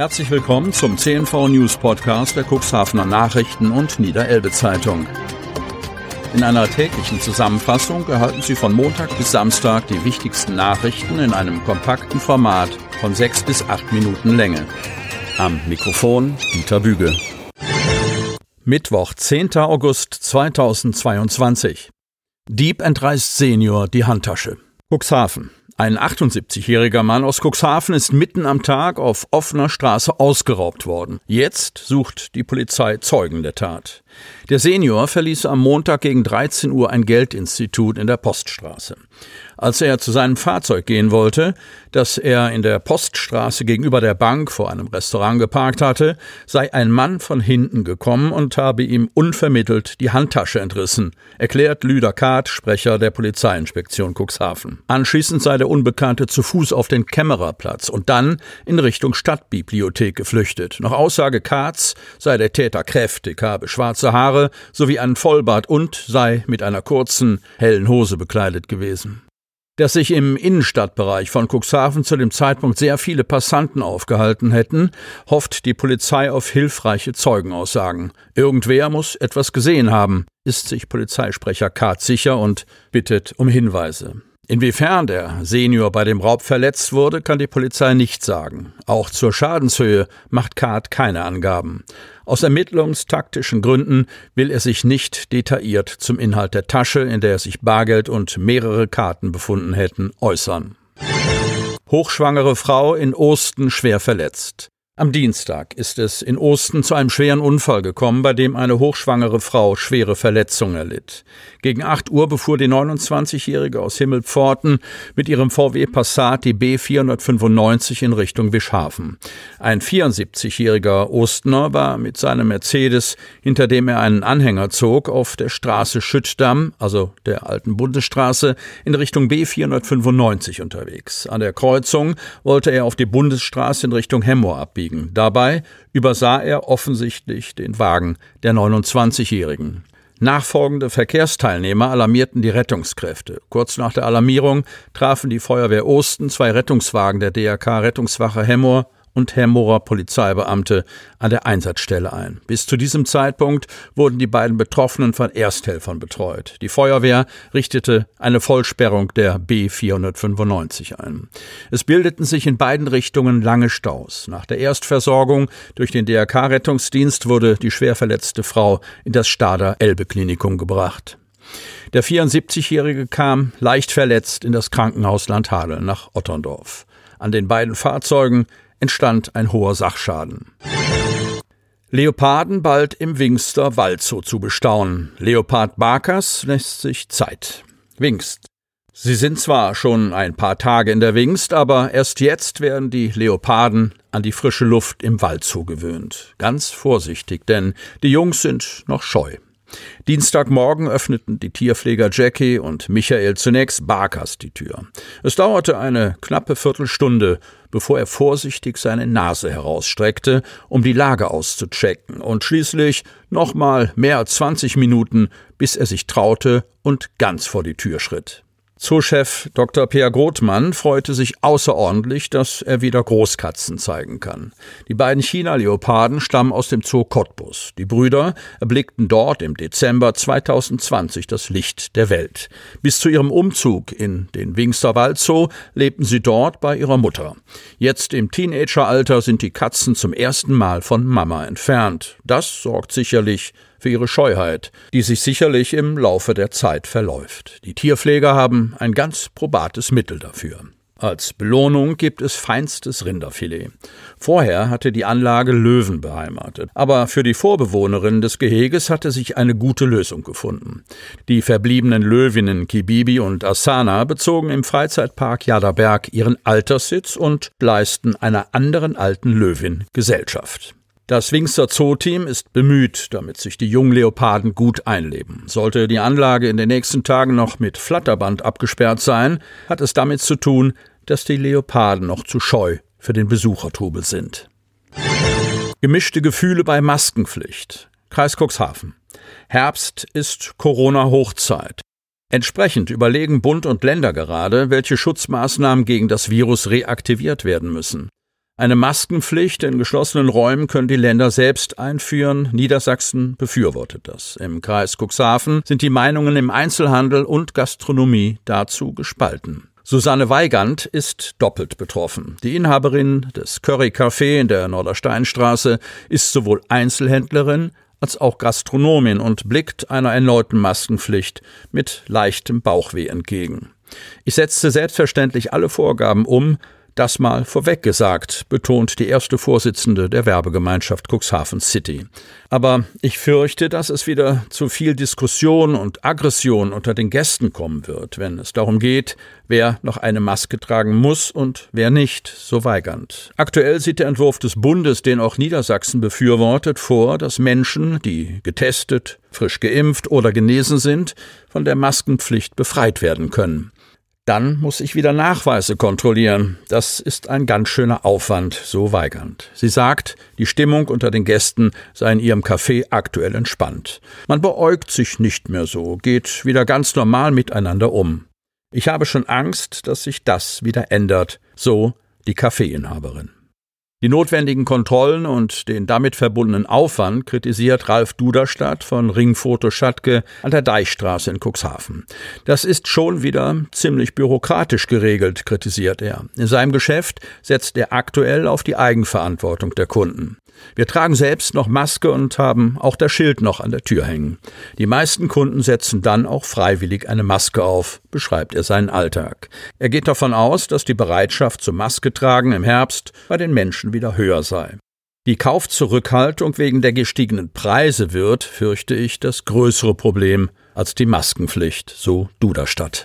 Herzlich willkommen zum CNV News Podcast der Cuxhavener Nachrichten und Niederelbe Zeitung. In einer täglichen Zusammenfassung erhalten Sie von Montag bis Samstag die wichtigsten Nachrichten in einem kompakten Format von sechs bis acht Minuten Länge. Am Mikrofon Dieter Büge. Mittwoch, 10. August 2022. Dieb entreißt Senior die Handtasche. Cuxhaven. Ein 78-jähriger Mann aus Cuxhaven ist mitten am Tag auf offener Straße ausgeraubt worden. Jetzt sucht die Polizei Zeugen der Tat. Der Senior verließ am Montag gegen 13 Uhr ein Geldinstitut in der Poststraße. Als er zu seinem Fahrzeug gehen wollte, das er in der Poststraße gegenüber der Bank vor einem Restaurant geparkt hatte, sei ein Mann von hinten gekommen und habe ihm unvermittelt die Handtasche entrissen, erklärt Lüder Kahrt, Sprecher der Polizeiinspektion Cuxhaven. Anschließend sei der Unbekannte zu Fuß auf den Kämmererplatz und dann in Richtung Stadtbibliothek geflüchtet. Nach Aussage Kahrts sei der Täter kräftig, habe schwarze Haare sowie einen Vollbart und sei mit einer kurzen, hellen Hose bekleidet gewesen dass sich im Innenstadtbereich von Cuxhaven zu dem Zeitpunkt sehr viele Passanten aufgehalten hätten, hofft die Polizei auf hilfreiche Zeugenaussagen. Irgendwer muss etwas gesehen haben, ist sich Polizeisprecher Kart sicher und bittet um Hinweise. Inwiefern der Senior bei dem Raub verletzt wurde, kann die Polizei nicht sagen. Auch zur Schadenshöhe macht Kart keine Angaben. Aus ermittlungstaktischen Gründen will er sich nicht detailliert zum Inhalt der Tasche, in der sich Bargeld und mehrere Karten befunden hätten, äußern. Hochschwangere Frau in Osten schwer verletzt. Am Dienstag ist es in Osten zu einem schweren Unfall gekommen, bei dem eine hochschwangere Frau schwere Verletzungen erlitt. Gegen 8 Uhr befuhr die 29-Jährige aus Himmelpforten mit ihrem VW Passat die B495 in Richtung Wischhafen. Ein 74-jähriger Ostener war mit seinem Mercedes, hinter dem er einen Anhänger zog, auf der Straße Schüttdamm, also der alten Bundesstraße, in Richtung B495 unterwegs. An der Kreuzung wollte er auf die Bundesstraße in Richtung Hemmoor abbiegen liegen. Dabei übersah er offensichtlich den Wagen der 29-Jährigen. Nachfolgende Verkehrsteilnehmer alarmierten die Rettungskräfte. Kurz nach der Alarmierung trafen die Feuerwehr Osten zwei Rettungswagen der DRK Rettungswache Hemmoor und Hemmorer Polizeibeamte an der Einsatzstelle ein. Bis zu diesem Zeitpunkt wurden die beiden Betroffenen von Ersthelfern betreut. Die Feuerwehr richtete eine Vollsperrung der B 495 ein. Es bildeten sich in beiden Richtungen lange Staus. Nach der Erstversorgung durch den DRK-Rettungsdienst wurde die schwer verletzte Frau in das Stader Elbe-Klinikum gebracht. Der 74-Jährige kam leicht verletzt in das Krankenhaus Landhadeln nach Otterndorf. An den beiden Fahrzeugen entstand ein hoher Sachschaden. Leoparden bald im Wingster Waldzoo zu bestaunen. Leopard Barkers lässt sich Zeit. Wingst. Sie sind zwar schon ein paar Tage in der Wingst, aber erst jetzt werden die Leoparden an die frische Luft im Waldzoo gewöhnt. Ganz vorsichtig, denn die Jungs sind noch scheu. Dienstagmorgen öffneten die Tierpfleger Jackie und Michael zunächst Barkas die Tür. Es dauerte eine knappe Viertelstunde, bevor er vorsichtig seine Nase herausstreckte, um die Lage auszuchecken, und schließlich nochmal mehr als 20 Minuten, bis er sich traute und ganz vor die Tür schritt. Zoochef Dr. Peer Grothmann freute sich außerordentlich, dass er wieder Großkatzen zeigen kann. Die beiden China-Leoparden stammen aus dem Zoo Cottbus. Die Brüder erblickten dort im Dezember 2020 das Licht der Welt. Bis zu ihrem Umzug in den Wingster Waldzoo lebten sie dort bei ihrer Mutter. Jetzt im Teenageralter sind die Katzen zum ersten Mal von Mama entfernt. Das sorgt sicherlich für ihre Scheuheit, die sich sicherlich im Laufe der Zeit verläuft. Die Tierpfleger haben ein ganz probates Mittel dafür. Als Belohnung gibt es feinstes Rinderfilet. Vorher hatte die Anlage Löwen beheimatet, aber für die Vorbewohnerin des Geheges hatte sich eine gute Lösung gefunden. Die verbliebenen Löwinnen Kibibi und Asana bezogen im Freizeitpark Jaderberg ihren Alterssitz und leisten einer anderen alten Löwin Gesellschaft. Das Wingster Zoo-Team ist bemüht, damit sich die jungen Leoparden gut einleben. Sollte die Anlage in den nächsten Tagen noch mit Flatterband abgesperrt sein, hat es damit zu tun, dass die Leoparden noch zu scheu für den Besuchertrubel sind. Gemischte Gefühle bei Maskenpflicht. Kreis Cuxhaven. Herbst ist Corona-Hochzeit. Entsprechend überlegen Bund und Länder gerade, welche Schutzmaßnahmen gegen das Virus reaktiviert werden müssen. Eine Maskenpflicht in geschlossenen Räumen können die Länder selbst einführen. Niedersachsen befürwortet das. Im Kreis Cuxhaven sind die Meinungen im Einzelhandel und Gastronomie dazu gespalten. Susanne Weigand ist doppelt betroffen. Die Inhaberin des Curry Café in der Nordersteinstraße ist sowohl Einzelhändlerin als auch Gastronomin und blickt einer erneuten Maskenpflicht mit leichtem Bauchweh entgegen. Ich setzte selbstverständlich alle Vorgaben um, das mal vorweg gesagt, betont die erste Vorsitzende der Werbegemeinschaft Cuxhaven City. Aber ich fürchte, dass es wieder zu viel Diskussion und Aggression unter den Gästen kommen wird, wenn es darum geht, wer noch eine Maske tragen muss und wer nicht, so weigernd. Aktuell sieht der Entwurf des Bundes, den auch Niedersachsen befürwortet, vor, dass Menschen, die getestet, frisch geimpft oder genesen sind, von der Maskenpflicht befreit werden können. Dann muss ich wieder Nachweise kontrollieren. Das ist ein ganz schöner Aufwand, so weigernd. Sie sagt, die Stimmung unter den Gästen sei in ihrem Café aktuell entspannt. Man beäugt sich nicht mehr so, geht wieder ganz normal miteinander um. Ich habe schon Angst, dass sich das wieder ändert, so die Kaffeeinhaberin. Die notwendigen Kontrollen und den damit verbundenen Aufwand kritisiert Ralf Duderstadt von Ringfoto Schattke an der Deichstraße in Cuxhaven. Das ist schon wieder ziemlich bürokratisch geregelt, kritisiert er. In seinem Geschäft setzt er aktuell auf die Eigenverantwortung der Kunden. Wir tragen selbst noch Maske und haben auch das Schild noch an der Tür hängen. Die meisten Kunden setzen dann auch freiwillig eine Maske auf, beschreibt er seinen Alltag. Er geht davon aus, dass die Bereitschaft zum Maske tragen im Herbst bei den Menschen wieder höher sei. Die Kaufzurückhaltung wegen der gestiegenen Preise wird, fürchte ich, das größere Problem als die Maskenpflicht, so Duderstadt.